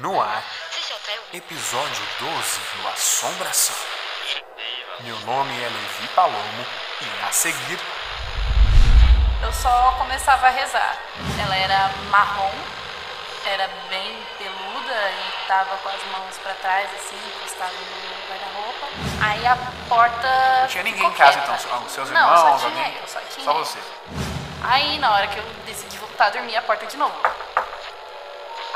No ar, episódio 12 do Assombração. Meu nome é Levi Palomo e a seguir. Eu só começava a rezar. Ela era marrom, era bem peluda e tava com as mãos pra trás, assim, encostada no guarda-roupa. Aí a porta. Não tinha ninguém em casa quieta. então, seus Não, irmãos, só tinha alguém? eu, só tinha Só você. Aí na hora que eu decidi voltar a dormir, a porta de novo.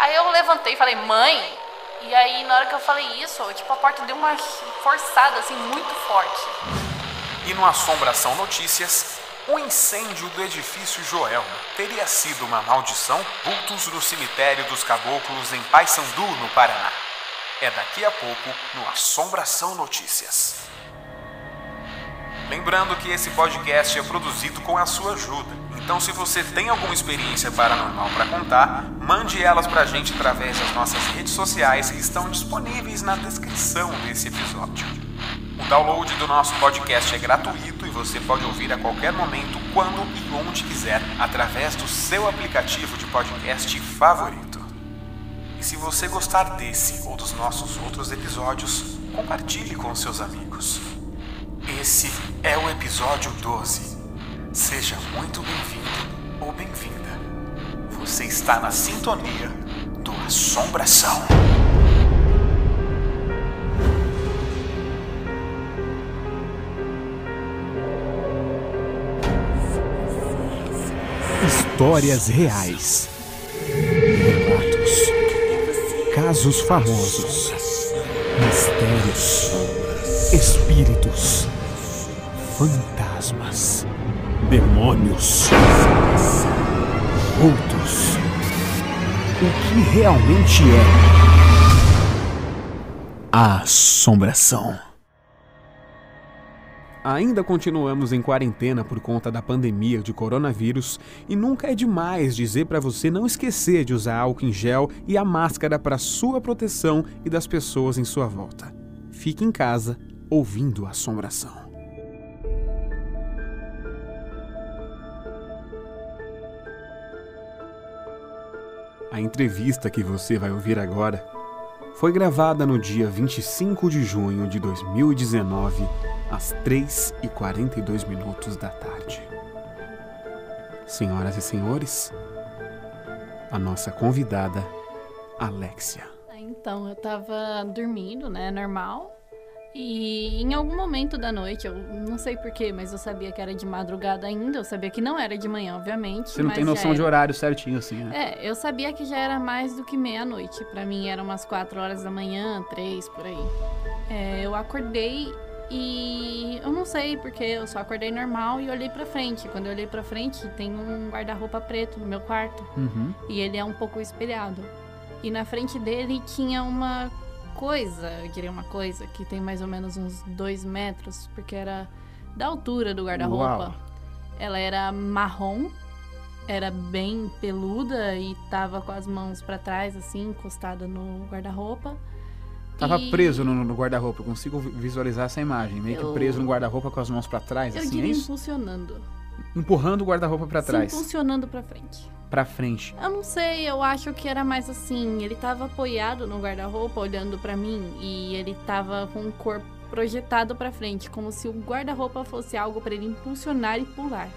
Aí eu levantei e falei, mãe. E aí na hora que eu falei isso, tipo, a porta deu uma forçada, assim, muito forte. E no Assombração Notícias, o incêndio do edifício Joelma teria sido uma maldição? Vultos no cemitério dos caboclos em Paysandu, no Paraná. É daqui a pouco no Assombração Notícias. Lembrando que esse podcast é produzido com a sua ajuda. Então, se você tem alguma experiência paranormal para contar, mande elas pra gente através das nossas redes sociais que estão disponíveis na descrição desse episódio. O download do nosso podcast é gratuito e você pode ouvir a qualquer momento, quando e onde quiser, através do seu aplicativo de podcast favorito. E se você gostar desse ou dos nossos outros episódios, compartilhe com seus amigos. Esse é o episódio 12. Seja muito bem-vindo ou bem-vinda. Você está na sintonia do Assombração. Histórias reais. Relatos. Casos famosos. Mistérios. Espíritos. Fantasmas. Demônios. Vultos. O que realmente é a assombração? Ainda continuamos em quarentena por conta da pandemia de coronavírus e nunca é demais dizer para você não esquecer de usar álcool em gel e a máscara para sua proteção e das pessoas em sua volta. Fique em casa ouvindo a assombração. A entrevista que você vai ouvir agora foi gravada no dia 25 de junho de 2019, às 3h42 minutos da tarde. Senhoras e senhores, a nossa convidada, Alexia. Então, eu tava dormindo, né, normal. E em algum momento da noite, eu não sei porquê, mas eu sabia que era de madrugada ainda. Eu sabia que não era de manhã, obviamente. Você não tem noção de era. horário certinho assim, né? É, eu sabia que já era mais do que meia-noite. Pra mim era umas 4 horas da manhã, 3 por aí. É, eu acordei e eu não sei porque eu só acordei normal e olhei pra frente. Quando eu olhei pra frente, tem um guarda-roupa preto no meu quarto Uhum. e ele é um pouco espelhado. E na frente dele tinha uma coisa, eu diria uma coisa, que tem mais ou menos uns 2 metros, porque era da altura do guarda-roupa. Ela era marrom, era bem peluda e tava com as mãos pra trás, assim, encostada no guarda-roupa. Tava E preso no, no guarda-roupa, consigo vi- visualizar essa imagem, meio Eu- que preso no guarda-roupa com as mãos pra trás, Eu assim, é diria isso? impulsionando. Empurrando o guarda-roupa pra Se trás, impulsionando pra frente. Pra frente. Eu não sei, eu acho que era mais assim. Ele tava apoiado no guarda-roupa, olhando pra mim, e ele tava com o corpo projetado pra frente, como se o guarda-roupa fosse algo pra ele impulsionar e pular.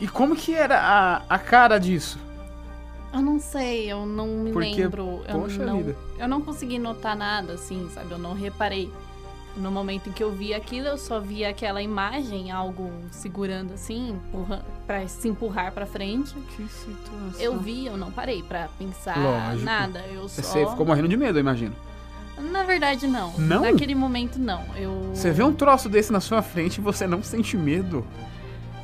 E como que era a, a cara disso? Eu não sei, eu não me Porque, lembro. Eu poxa não, vida. eu não consegui notar nada, assim, sabe? Eu não reparei. No momento em que eu vi aquilo, eu só vi aquela imagem, algo segurando assim, pra se empurrar pra frente. Que situação. Eu vi, eu não parei pra pensar Lógico. nada. Eu só. Você ficou morrendo de medo, eu imagino. Na verdade, não. Não? Naquele momento, não. Eu. Você vê um troço desse na sua frente e você não sente medo.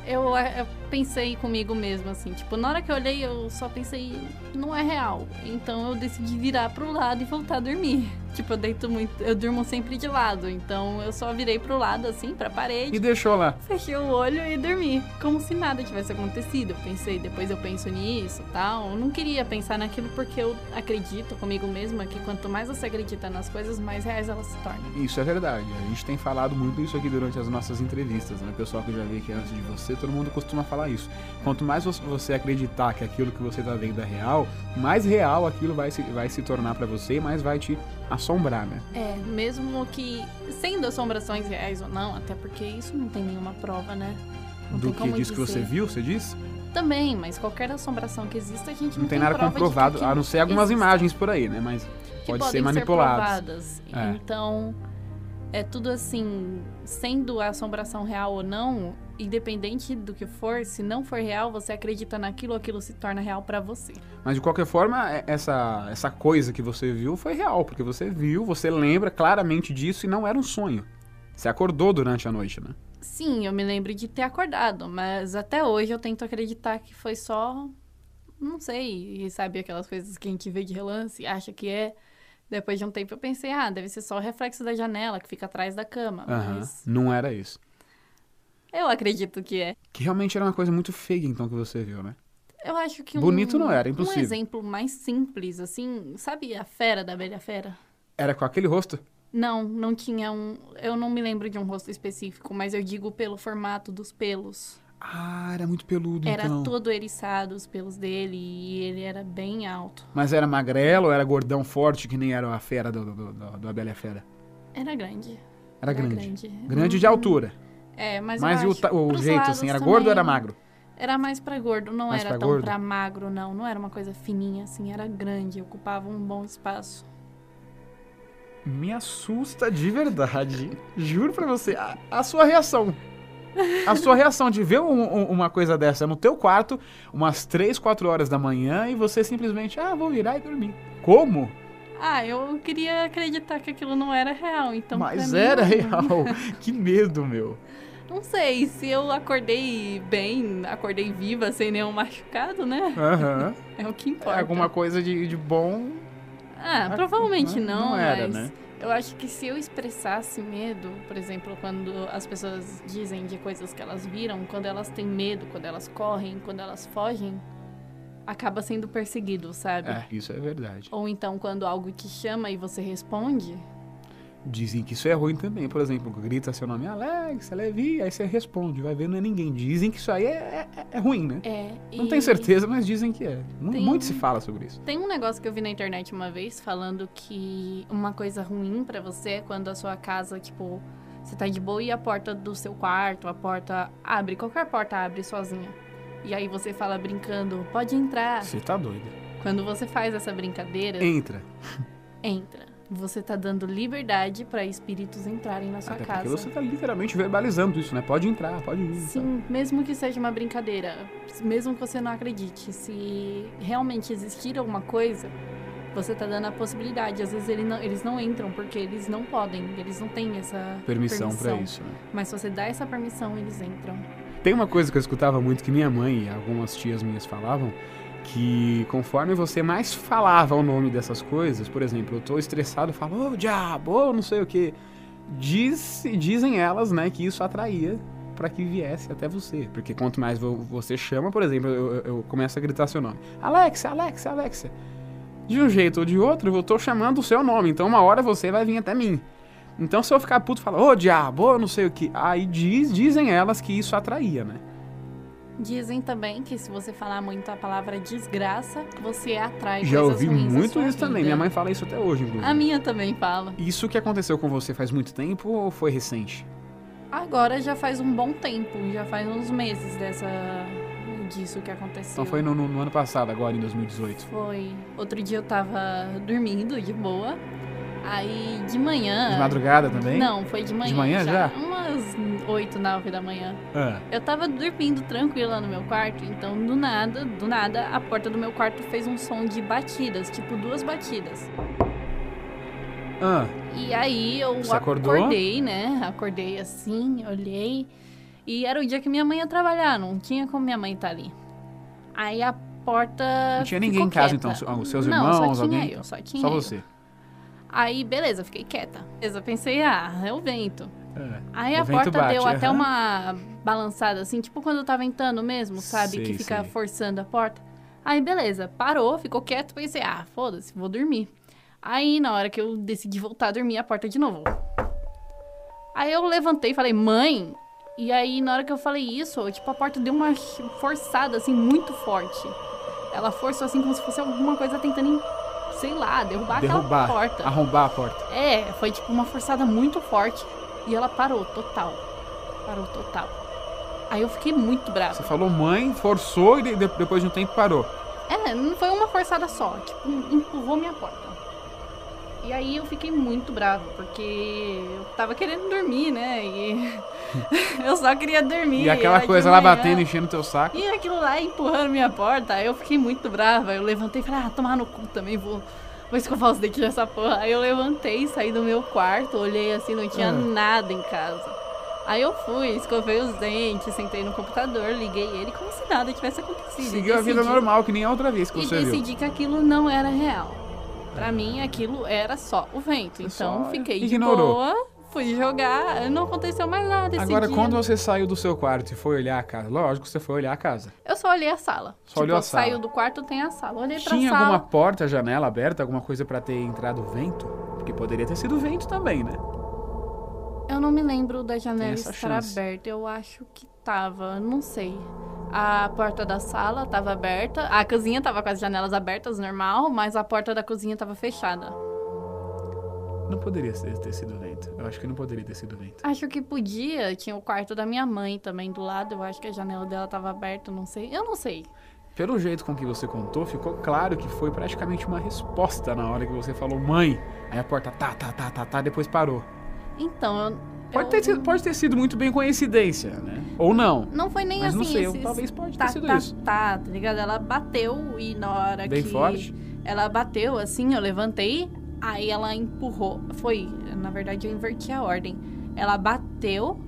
Eu, eu pensei comigo mesmo, assim, tipo, na hora que eu olhei, eu só pensei, não é real. Então eu decidi virar pro lado e voltar a dormir. Tipo, eu deito muito, eu durmo sempre de lado, então eu só virei pro lado, assim, pra parede, E deixou lá. fechei o olho e dormi. Como se nada tivesse acontecido. Eu pensei, depois eu penso nisso tal. Eu não queria pensar naquilo porque eu acredito comigo mesma que quanto mais você acredita nas coisas, mais reais elas se tornam. Isso é verdade. A gente tem falado muito isso aqui durante as nossas entrevistas, né? O pessoal que já veio aqui antes de você, todo mundo costuma falar isso. Quanto mais você acreditar que aquilo que você está vendo é real, mais real aquilo vai se, vai se tornar para você e mais vai te assombrar, né? É, mesmo que sendo assombrações reais ou não, até porque isso não tem nenhuma prova, né? Não Do que diz que você viu, você diz? Também, mas qualquer assombração que exista, a gente não, não tem, tem nada comprovado, a não ser algumas existe. imagens por aí, né? Mas que pode ser manipuladas. É. Então, é tudo assim, sendo a assombração real ou não, independente do que for, se não for real, você acredita naquilo, aquilo se torna real para você. Mas de qualquer forma, é, essa, essa coisa que você viu foi real, porque você viu, você lembra claramente disso e não era um sonho. Você acordou durante a noite, né? Sim, eu me lembro de ter acordado, mas até hoje eu tento acreditar que foi só. Não sei, sabe aquelas coisas que a gente vê de relance, acha que é. Depois de um tempo eu pensei, ah, deve ser só o reflexo da janela que fica atrás da cama. Uhum, mas... Não era isso. Eu acredito que é. Que realmente era uma coisa muito feia, então, que você viu, né? Eu acho que um, Bonito não era, impossível. Um exemplo mais simples, assim, sabe a fera da Bela Fera? Era com aquele rosto? Não, não tinha um. Eu não me lembro de um rosto específico, mas eu digo pelo formato dos pelos. Ah, era muito peludo, era então. Era todo eriçado os pelos dele e ele era bem alto. Mas era magrelo ou era gordão forte, que nem era a fera do, do, do, do Bela Fera? Era grande. Era, era grande. grande. Grande de altura. É, mas Mas o, o jeito, assim, era gordo ou era magro? Era mais pra gordo, não mais era pra tão gordo? pra magro, não. Não era uma coisa fininha, assim, era grande, ocupava um bom espaço. Me assusta de verdade. Juro pra você, a, a, sua reação. A sua reação de ver um, um, uma coisa dessa no teu quarto, umas 3, 4 horas da manhã, e você simplesmente, ah, vou virar e dormir. Como? Ah, eu queria acreditar que aquilo não era real, então. Mas era mim, real. que medo, meu. Não sei, se eu acordei bem, acordei viva, sem nenhum machucado, né? Uhum. é o que importa. É alguma coisa de, de bom. Ah, provavelmente não, não era, mas né? eu acho que se eu expressasse medo, por exemplo, quando as pessoas dizem de coisas que elas viram, quando elas têm medo, quando elas correm, quando elas fogem, acaba sendo perseguido, sabe? É, isso é verdade. Ou então quando algo te chama e você responde, Dizem que isso é ruim também, por exemplo, grita seu nome, Alex, Levi, aí você responde, vai ver, não é ninguém. Dizem que isso aí é, é, é ruim, né? É. Não tenho certeza, mas dizem que é. Tem, Muito se fala sobre isso. Tem um negócio que eu vi na internet uma vez falando que uma coisa ruim para você é quando a sua casa, tipo, você tá de boa e a porta do seu quarto, a porta abre, qualquer porta abre sozinha. E aí você fala brincando, pode entrar. Você tá doido. Quando você faz essa brincadeira. Entra. Entra. Você está dando liberdade para espíritos entrarem na sua Até casa. Porque você está literalmente verbalizando isso, né? Pode entrar, pode ir. Sim, tá. mesmo que seja uma brincadeira, mesmo que você não acredite, se realmente existir alguma coisa, você está dando a possibilidade. Às vezes eles não, eles não entram porque eles não podem, eles não têm essa permissão, permissão. para isso. Né? Mas se você dá essa permissão, eles entram. Tem uma coisa que eu escutava muito que minha mãe e algumas tias minhas falavam, que conforme você mais falava o nome dessas coisas, por exemplo, eu tô estressado, falo, ô oh, diabo, oh, não sei o que, Diz, dizem elas, né, que isso atraía para que viesse até você, porque quanto mais você chama, por exemplo, eu, eu começo a gritar seu nome, Alexa, Alexa, Alexa, de um jeito ou de outro, eu tô chamando o seu nome, então uma hora você vai vir até mim. Então se eu ficar puto, falar, ô oh, diabo, oh, não sei o que, aí diz, dizem elas que isso atraía, né? Dizem também que se você falar muito a palavra desgraça, você atrai Já ouvi muito isso vida. também. Minha mãe fala isso até hoje, inclusive. A minha também fala. Isso que aconteceu com você faz muito tempo ou foi recente? Agora já faz um bom tempo, já faz uns meses dessa disso que aconteceu. Então foi no, no ano passado, agora em 2018. Foi. Outro dia eu tava dormindo de boa. Aí de manhã. De madrugada também? Não, foi de manhã. De manhã já? já? Umas 8, 9 da manhã. Ah. Eu tava dormindo tranquila no meu quarto, então do nada, do nada, a porta do meu quarto fez um som de batidas, tipo duas batidas. Ah. E aí eu Você acordei, né? Acordei assim, olhei. E era o dia que minha mãe ia trabalhar, não tinha como minha mãe estar tá ali. Aí a porta. Não tinha ninguém em casa, então? Os seus irmãos, não, só tinha alguém? Eu, só tinha só eu. Aí, beleza, fiquei quieta. Beleza, pensei, ah, é o vento. É, Aí a porta bate, deu até uma balançada, assim, tipo quando tá ventando mesmo, sabe? Sei, que fica sei. forçando a porta. Aí, beleza, parou, ficou quieto, pensei, ah, foda-se, vou dormir. Aí, na hora que eu decidi voltar a dormir, a porta de novo. Aí eu levantei e falei, mãe, E aí, na hora que eu falei isso, tipo, a porta deu uma forçada, assim, muito forte. Ela forçou, assim, como se fosse alguma coisa tentando, sei lá, derrubar, Derrubar, aquela porta. arrombar a porta. É, foi, tipo, uma forçada muito forte. E ela parou, total. Parou, total. Aí eu fiquei muito brava. Você falou mãe, forçou e de- depois de um tempo parou. É, não foi uma forçada só, tipo, empurrou minha porta. E aí eu fiquei muito brava, porque eu tava querendo dormir, né? E eu só queria dormir. E aquela coisa lá manhã. batendo, enchendo teu saco. E aquilo lá empurrando minha porta, aí eu fiquei muito brava. Eu levantei e falei, ah, tomar no cu também, vou, vou escovar os dentes nessa porra. Aí eu levantei, saí do meu quarto, olhei assim, não tinha Ah. nada em casa. Aí eu fui, escovei os dentes, sentei no computador, liguei ele como se nada tivesse acontecido. Seguiu a vida normal, que nem a outra vez que e você viu. decidi que aquilo não era real. Pra mim, aquilo era só o vento. Então, Só fiquei ignorou. de boa, fui jogar, não aconteceu mais nada Agora, dia. quando você saiu do seu quarto e foi olhar a casa, lógico que você foi olhar a casa. Eu só olhei a sala. Só tipo, olhou a sala. saiu do quarto, tem a sala. Olhei pra Tinha sala. alguma porta, janela aberta, alguma coisa pra ter entrado vento? Porque poderia ter sido vento também, né? Eu não me lembro da janela estar chance. aberta. Eu acho que tava, não sei. A porta da sala tava aberta. A cozinha tava com as janelas abertas, normal, mas a porta da cozinha tava fechada. Não poderia ter, sido vento. Eu acho que não poderia ter sido vento. Acho que podia. Tinha o quarto da minha mãe também do lado. Eu acho que a janela dela tava aberta, não sei. Eu não sei. Pelo jeito com que você contou, ficou claro que foi praticamente uma resposta na hora que você falou mãe. Aí a porta tá, tá, tá, tá, tá, depois parou. Então, eu. Pode, ter, sido- pode ter sido muito bem coincidência, né? Ou não. Não foi nem Mas assim. não sei, esses talvez pode ter tá, sido tá, isso. Tá, tá ligado? Ela bateu e na hora Bem que. forte? Ela bateu assim, eu levantei, aí ela empurrou. Foi, na verdade eu inverti a ordem. Ela bateu,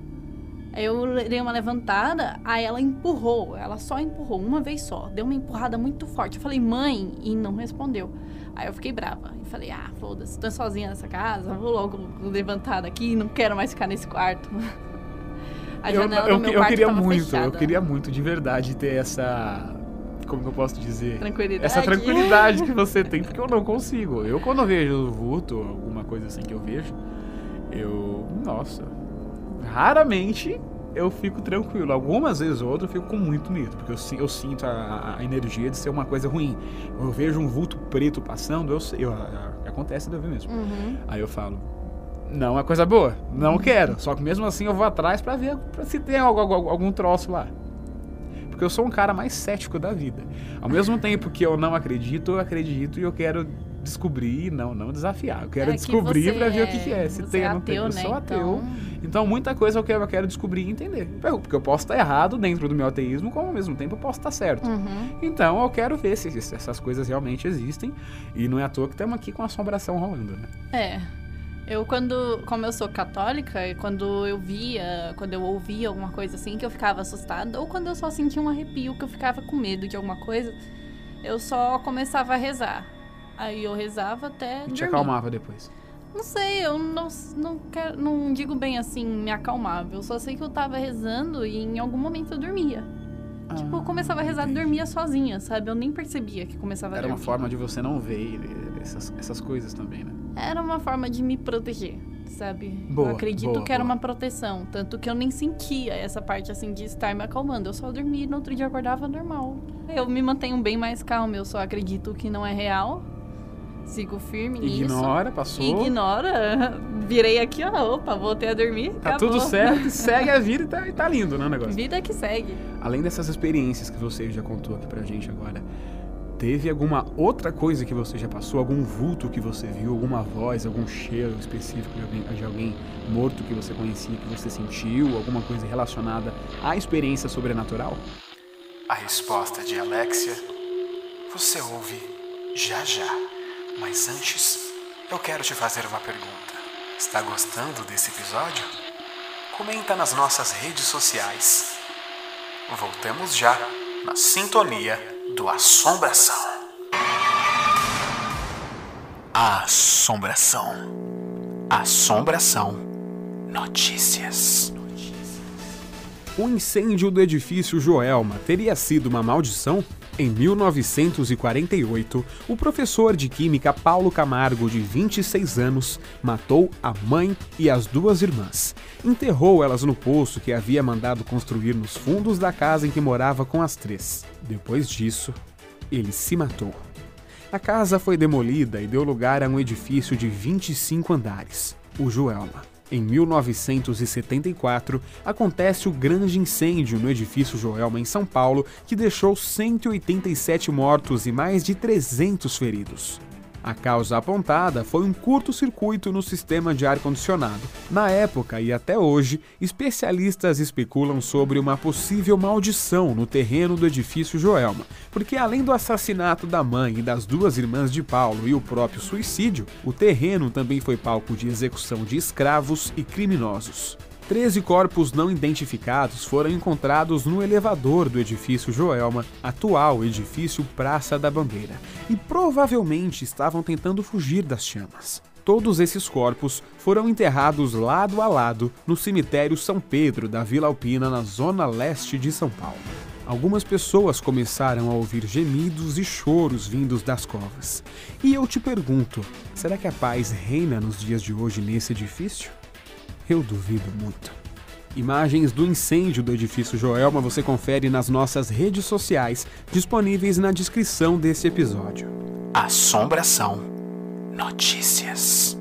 eu dei uma levantada, aí ela empurrou. Ela só empurrou uma vez só. Deu uma empurrada muito forte. Eu falei, mãe, e não respondeu. Aí eu fiquei brava. E falei, ah, foda-se, tô sozinha nessa casa, vou logo levantar daqui, não quero mais ficar nesse quarto. A eu, janela eu, do meu eu quarto queria tava muito, fechada. eu queria muito de verdade ter essa. Como que eu posso dizer? Tranquilidade. Essa tranquilidade que você tem, porque eu não consigo. Eu, quando eu vejo vulto, alguma coisa assim que eu vejo, eu. Nossa. Raramente eu fico tranquilo. Algumas vezes ou outras eu fico com muito medo, porque eu, eu sinto a, a energia de ser uma coisa ruim. Eu vejo um vulto preto passando, eu sei. Eu, a- acontece de eu ver mesmo. Uhum. Aí eu falo, não é coisa boa, não quero. Só que mesmo assim eu vou atrás pra ver pra se tem algo- algum troço lá. Porque eu sou um cara mais cético da vida. Ao mesmo tempo que eu não acredito, eu acredito e eu quero descobrir, não, não desafiar. Eu quero É que descobrir você pra ver o é- que, que é. Se tem é não tem. Eu né? sou ateu. Então- Então muita coisa eu quero, eu quero descobrir e entender. Porque eu posso estar errado dentro do meu ateísmo, como ao mesmo tempo eu posso estar certo. Uhum. Então eu quero ver se se essas coisas realmente existem. E não é à toa que estamos aqui com a assombração rolando, né? É. Eu quando, como eu sou católica, e quando eu via, quando eu ouvia alguma coisa assim que eu ficava assustada, ou quando eu só sentia um arrepio que eu ficava com medo de alguma coisa, eu só começava a rezar. Aí eu rezava até E te dormir. acalmava depois. Não sei, eu não, não, quero, não digo bem assim, me acalmava. Eu só sei que eu tava rezando e em algum momento eu dormia. Tipo, eu começava a rezar e Ah, dormia sozinha, sabe? Eu nem percebia que começava a Era uma dormir. forma de você não ver essas, essas coisas também, né? Era uma forma de me proteger, sabe? Boa, eu acredito boa, que era boa. uma proteção. Tanto que eu nem sentia essa parte assim de estar me acalmando. Eu só dormia e no outro dia acordava normal. Eu me mantenho bem mais calma. Eu só acredito que não é real. Sigo firme nisso. Ignora, passou. Ignora. Virei aqui, ó. Opa, voltei a dormir. Tá acabou. tudo certo, segue a vida e tá, e tá lindo, né, o negócio? Vida que segue. Além dessas experiências que você já contou aqui pra gente agora, teve alguma outra coisa que você já passou? Algum vulto que você viu? Alguma voz, algum cheiro específico de alguém, de alguém morto que você conhecia, que você sentiu? Alguma coisa relacionada à experiência sobrenatural? A resposta de Alexia você ouve já já. Mas antes, eu quero te fazer uma pergunta. Está gostando desse episódio? Comenta nas nossas redes sociais. Voltamos já na sintonia do Assombração. Assombração. Assombração. Notícias. O incêndio do edifício Joelma teria sido uma maldição? Em 1948, o professor de química Paulo Camargo, de 26 anos, matou a mãe e as duas irmãs. Enterrou elas no poço que havia mandado construir nos fundos da casa em que morava com as três. Depois disso, ele se matou. A casa foi demolida e deu lugar a um edifício de 25 andares, o Joelma. Em 1974, acontece o grande incêndio no edifício Joelma, em São Paulo, que deixou 187 mortos e mais de 300 feridos. A causa apontada foi um curto-circuito no sistema de ar-condicionado. Na época e até hoje, especialistas especulam sobre uma possível maldição no terreno do edifício Joelma, porque além do assassinato da mãe e das duas irmãs de Paulo e o próprio suicídio, o terreno também foi palco de execução de escravos e criminosos. Treze corpos não identificados foram encontrados no elevador do edifício Joelma, atual edifício Praça da Bandeira, e provavelmente estavam tentando fugir das chamas. Todos esses corpos foram enterrados lado a lado no cemitério São Pedro da Vila Alpina, na zona leste de São Paulo. Algumas pessoas começaram a ouvir gemidos e choros vindos das covas. E eu te pergunto: será que a paz reina nos dias de hoje nesse edifício? Eu duvido muito. Imagens do incêndio do edifício Joelma você confere nas nossas redes sociais, disponíveis na descrição desse episódio. Assombração. Notícias.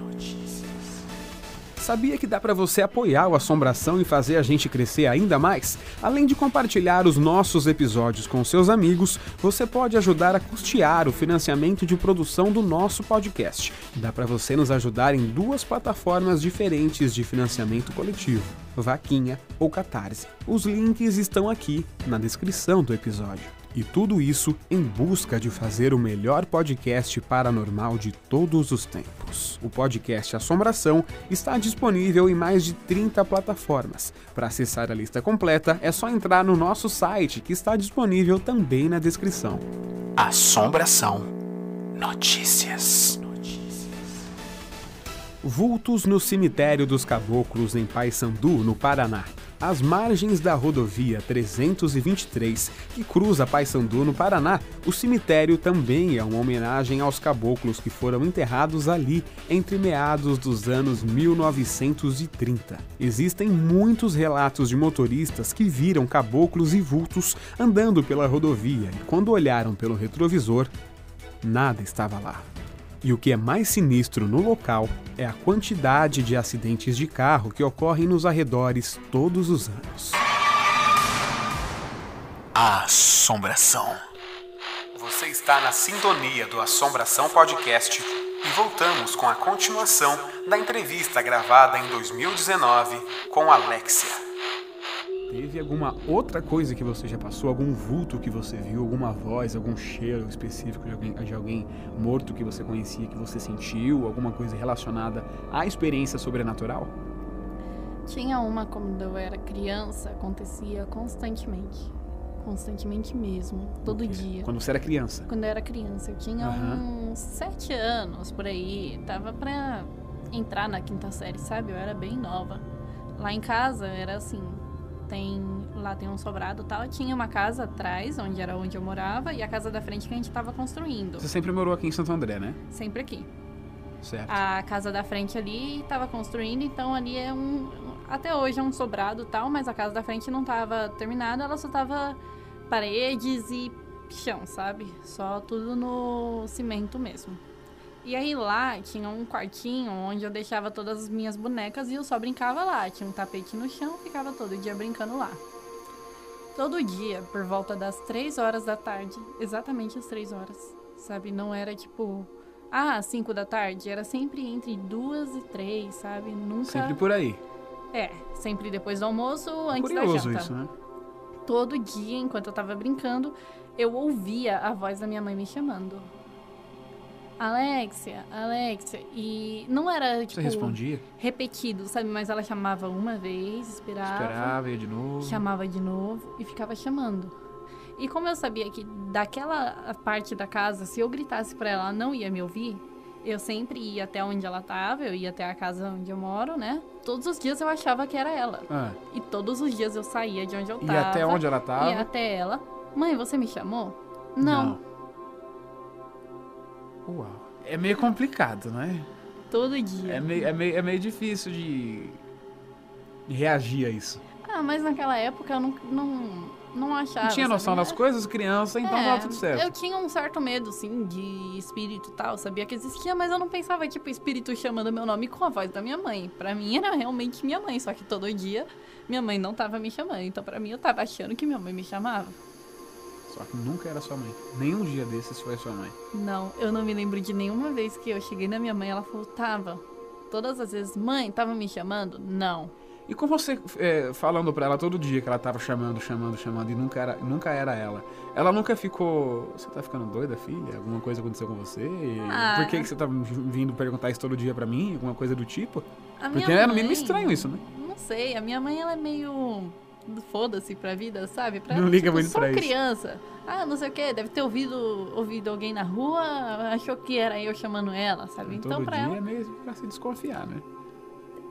Sabia que dá para você apoiar o Assombração e fazer a gente crescer ainda mais? Além de compartilhar os nossos episódios com seus amigos, você pode ajudar a custear o financiamento de produção do nosso podcast. Dá para você nos ajudar em duas plataformas diferentes de financiamento coletivo: Vaquinha ou Catarse. Os links estão aqui na descrição do episódio. E tudo isso em busca de fazer o melhor podcast paranormal de todos os tempos. O podcast Assombração está disponível em mais de 30 plataformas. Para acessar a lista completa, é só entrar no nosso site, que está disponível também na descrição. Assombração. Notícias. Vultos no cemitério dos Caboclos em Paysandu, no Paraná às margens da rodovia 323, que cruza Paysandu no Paraná, o cemitério também é uma homenagem aos caboclos que foram enterrados ali entre meados dos anos 1930. Existem muitos relatos de motoristas que viram caboclos e vultos andando pela rodovia e, quando olharam pelo retrovisor, nada estava lá. E o que é mais sinistro no local é a quantidade de acidentes de carro que ocorrem nos arredores todos os anos. Assombração. Você está na sintonia do Assombração Podcast e voltamos com a continuação da entrevista gravada em 2019 com Alexia. Teve alguma outra coisa que você já passou? Algum vulto que você viu? Alguma voz? Algum cheiro específico de alguém, de alguém morto que você conhecia, que você sentiu? Alguma coisa relacionada à experiência sobrenatural? Tinha uma quando eu era criança, acontecia constantemente. Constantemente mesmo, todo dia. Quando você era criança? Quando eu era criança. Eu tinha uhum. uns sete anos por aí. Tava pra entrar na quinta série, sabe? Eu era bem nova. Lá em casa era assim, tem lá tem um sobrado tal. Tinha uma casa atrás, onde era onde eu morava, e a casa da frente que a gente estava construindo. Você sempre morou aqui em Santo André, né? Sempre aqui. Certo. A casa da frente ali estava construindo, então ali é um. Até hoje é um sobrado tal, mas a casa da frente não estava terminada, ela só tava paredes e chão, sabe? Só tudo no cimento mesmo. E aí lá tinha um quartinho onde eu deixava todas as minhas bonecas e eu só brincava lá. Tinha um tapete no chão, ficava todo dia brincando lá. Todo dia, por volta das 3 horas da tarde, exatamente as 3 horas, sabe? Não era tipo, ah, 5 da tarde, era sempre entre 2 e 3, sabe? Nunca. Sempre por aí. É, sempre depois do almoço, antes Curioso da janta. isso, né? Todo dia, enquanto eu tava brincando, eu ouvia a voz da minha mãe me chamando. Alexia, Alexia. E não era, tipo. Você respondia? Repetido, sabe? Mas ela chamava uma vez, esperava. Esperava, ia de novo. Chamava de novo e ficava chamando. E como eu sabia que daquela parte da casa, se eu gritasse pra ela, ela não ia me ouvir, eu sempre ia até onde ela tava, eu ia até a casa onde eu moro, né? Todos os dias eu achava que era ela. Ah. E todos os dias eu saía de onde eu tava. E até onde ela tava? Ia até ela. Mãe, você me chamou? Não, Uau. É meio complicado, né? todo dia. É meio, é meio, é meio difícil de, reagir a isso. Ah, mas naquela época eu não, não, não achava. Não tinha noção sabe? das coisas, criança, então É, tava tudo certo. Eu tinha um certo medo, sim, de espírito e tal. Sabia que existia, mas eu não pensava, tipo, espírito chamando meu nome com a voz da minha mãe. Pra mim era realmente minha mãe, só que todo dia minha mãe não tava me chamando. Então pra mim eu tava achando que minha mãe me chamava. Só que nunca era sua mãe. Nenhum dia desses foi sua mãe. Não, eu não me lembro de nenhuma vez que eu cheguei na minha mãe ela falou, tava. Todas as vezes, mãe, tava me chamando? Não. E com você é, falando pra ela todo dia que ela tava chamando, chamando, chamando e nunca era, nunca era ela, ela nunca ficou. Você tá ficando doida, filha? Alguma coisa aconteceu com você? Ah. Por que, que você tá vindo perguntar isso todo dia pra mim? Alguma coisa do tipo? A Porque é no mínimo estranho isso, né? Não sei, a minha mãe ela é meio foda-se pra vida, sabe? Pra Não liga tipo, muito só pra isso. criança. Ah, não sei o que, deve ter ouvido, ouvido alguém na rua, achou que era eu chamando ela, sabe? Então todo pra dia ela, é meio pra se desconfiar, né?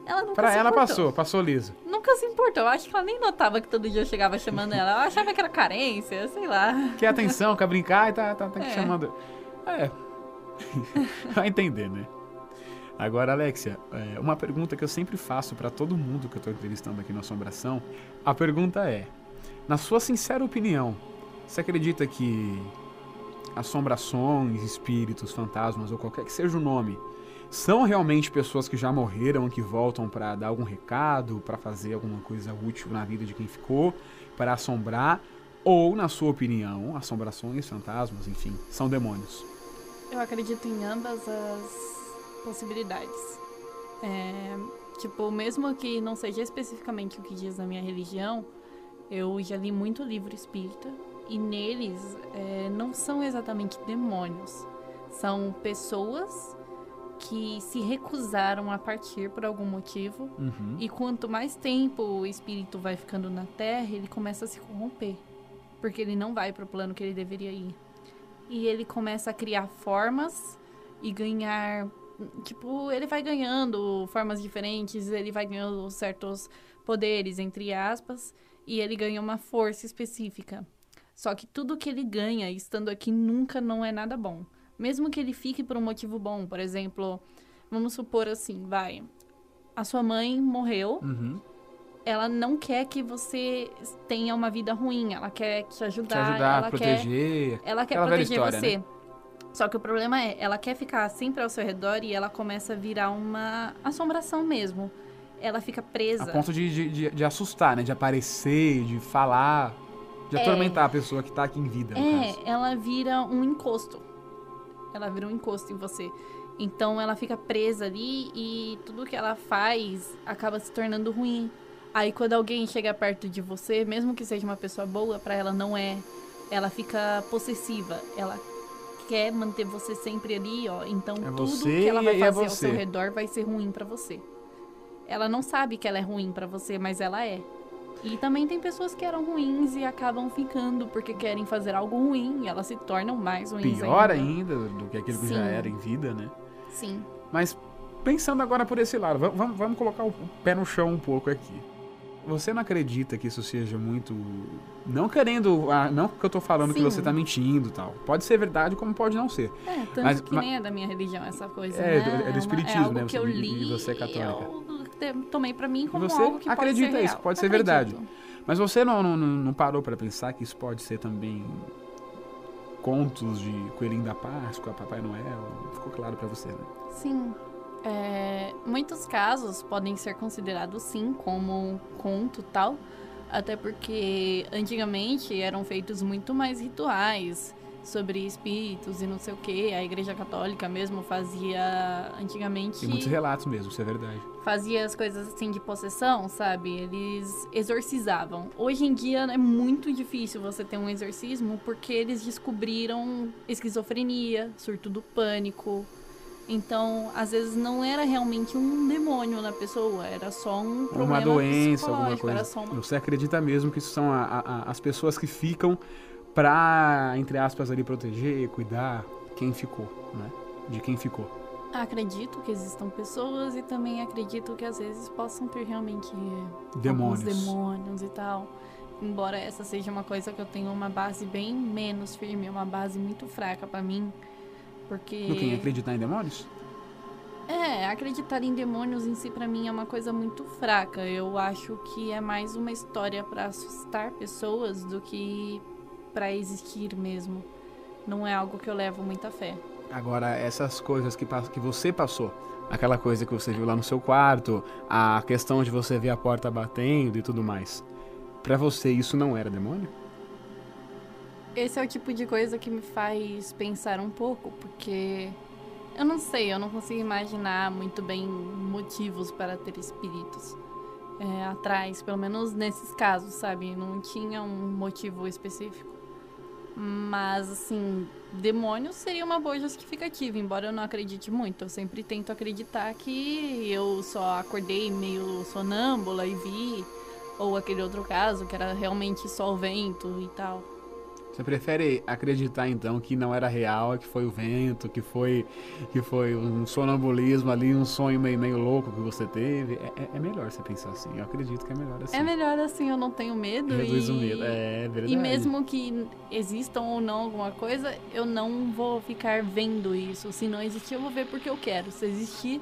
ela nunca Pra ela importou. passou, passou liso. Nunca se importou. Eu acho que ela nem notava que todo dia eu chegava chamando ela. Ela achava que era carência, sei lá. Quer atenção, quer brincar e tá, tá, tá É. chamando. É. Vai entender, né? Agora, Alexia, é, uma pergunta que eu sempre faço pra todo mundo que eu tô entrevistando aqui na Assombração. A pergunta é: na sua sincera opinião, você acredita que assombrações, espíritos, fantasmas ou qualquer que seja o nome são realmente pessoas que já morreram que voltam pra dar algum recado, pra fazer alguma coisa útil na vida de quem ficou, para assombrar? Ou, na sua opinião, assombrações, fantasmas, enfim, são demônios? Eu acredito em ambas as possibilidades. É, tipo, mesmo que não seja especificamente o que diz a minha religião, eu já li muito livro espírita e neles é, não são exatamente demônios. São pessoas que se recusaram a partir por algum motivo Uhum. e quanto mais tempo o espírito vai ficando na Terra, ele começa a se corromper. Porque ele não vai para o plano que ele deveria ir. E ele começa a criar formas e ganhar. Tipo, ele vai ganhando formas diferentes, ele vai ganhando certos poderes, entre aspas, e ele ganha uma força específica. Só que tudo que ele ganha estando aqui nunca não é nada bom. Mesmo que ele fique por um motivo bom, por exemplo, vamos supor assim, vai. A sua mãe morreu, Uhum. ela não quer que você tenha uma vida ruim, ela quer te Te ajudar, ajudar, ela quer proteger. ela quer Aquela velha proteger história, você. né? Só que o problema é, ela quer ficar sempre ao seu redor e ela começa a virar uma assombração mesmo. Ela fica presa. A ponto de, de, de, de assustar, né? De aparecer, de falar, de É. atormentar a pessoa que tá aqui em vida, É, ela vira um encosto. Ela vira um encosto em você. Então ela fica presa ali e tudo que ela faz acaba se tornando ruim. Aí quando alguém chega perto de você, mesmo que seja uma pessoa boa, pra ela não é. Ela fica possessiva. Ela quer manter você sempre ali, ó. Então É tudo que ela vai é fazer ao você. seu redor vai ser ruim pra você. Ela não sabe que ela é ruim pra você, mas ela é. E também tem pessoas que eram ruins e acabam ficando porque querem fazer algo ruim e elas se tornam mais ruins Pior ainda. ainda do que aquilo que já Sim. era em vida, né? Sim. Mas pensando agora por esse lado, va- vamos, vamos colocar o pé no chão um pouco aqui. Você não acredita que isso seja muito. Não querendo. ah, Não que eu tô falando que Sim. você tá mentindo e tal. Pode ser verdade, como pode não ser. É, tanto Mas- que mas- nem é da minha religião essa coisa, É, né? é do uma- espiritismo, é algo né? que eu Você- li e você é católica. eu tomei pra mim como você algo que acredita pode ser isso, real. pode ser Acredito. verdade. Mas você não, não, não parou pra pensar que isso pode ser também contos de Coelhinho da Páscoa, Papai Noel? Ficou claro pra você, né? Sim. É, muitos casos podem ser considerados sim como conto tal, até porque antigamente eram feitos muito mais rituais sobre espíritos e não sei o que. A Igreja Católica mesmo fazia antigamente Tem muitos relatos mesmo, isso é verdade. fazia as coisas assim de possessão, sabe? Eles exorcizavam. Hoje em dia é muito difícil você ter um exorcismo porque eles descobriram esquizofrenia, surto do pânico. Então, às vezes não era realmente um demônio na pessoa, era só um problema uma doença, alguma coisa. Uma... Você acredita mesmo que isso são a- a- as pessoas que ficam pra, entre aspas, ali proteger, cuidar quem ficou, né? De quem ficou. Acredito que existam pessoas e também acredito que às vezes possam ter realmente Demônios. alguns demônios e tal. embora essa seja uma coisa que eu tenho uma base bem menos firme, uma base muito fraca para mim, porque No quem acreditar em demônios? É, acreditar em demônios em si para mim é uma coisa muito fraca. Eu acho que é mais uma história para assustar pessoas do que para existir mesmo. Não é algo que eu levo muita fé. Agora, essas coisas que, que você passou, aquela coisa que você viu lá no seu quarto, a questão de você ver a porta batendo e tudo mais, para você isso não era demônio? Esse é o tipo de coisa que me faz pensar um pouco, porque eu não sei, eu não consigo imaginar muito bem motivos para ter espíritos é, atrás, pelo menos nesses casos, sabe? Não tinha um motivo específico. Mas, assim, demônios seria uma boa justificativa, embora eu não acredite muito. Eu sempre tento acreditar que eu só acordei meio sonâmbula e vi, ou aquele outro caso que era realmente só o vento e tal. Você prefere acreditar então que não era real, que foi o vento, que foi que foi um sonambulismo ali, um sonho meio, meio louco que você teve? É, é, é melhor você pensar assim. Eu acredito que é melhor assim. É melhor assim, eu não tenho medo. Reduz e... o medo, é verdade. E mesmo que existam ou não alguma coisa, eu não vou ficar vendo isso. Se não existir, eu vou ver porque eu quero. Se existir,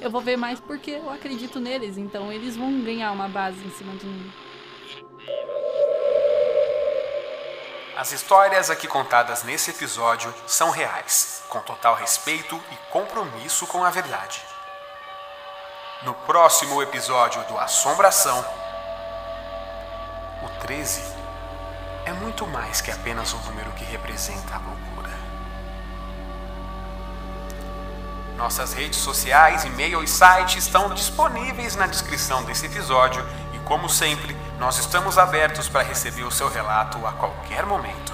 eu vou ver mais porque eu acredito neles. Então eles vão ganhar uma base em cima de mim. As histórias aqui contadas nesse episódio são reais, com total respeito e compromisso com a verdade. No próximo episódio do Assombração, o 13 é muito mais que apenas um número que representa a loucura. Nossas redes sociais, e-mail e site estão disponíveis na descrição desse episódio e, como sempre, nós estamos abertos para receber o seu relato a qualquer momento.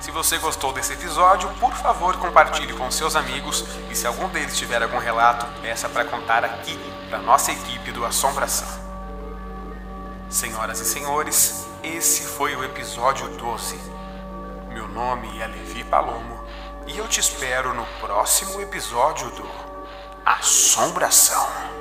Se você gostou desse episódio, por favor compartilhe com seus amigos e se algum deles tiver algum relato, peça para contar aqui para nossa equipe do Assombração. Senhoras e senhores, esse foi o episódio 12. Meu nome é Levi Palomo e eu te espero no próximo episódio do Assombração.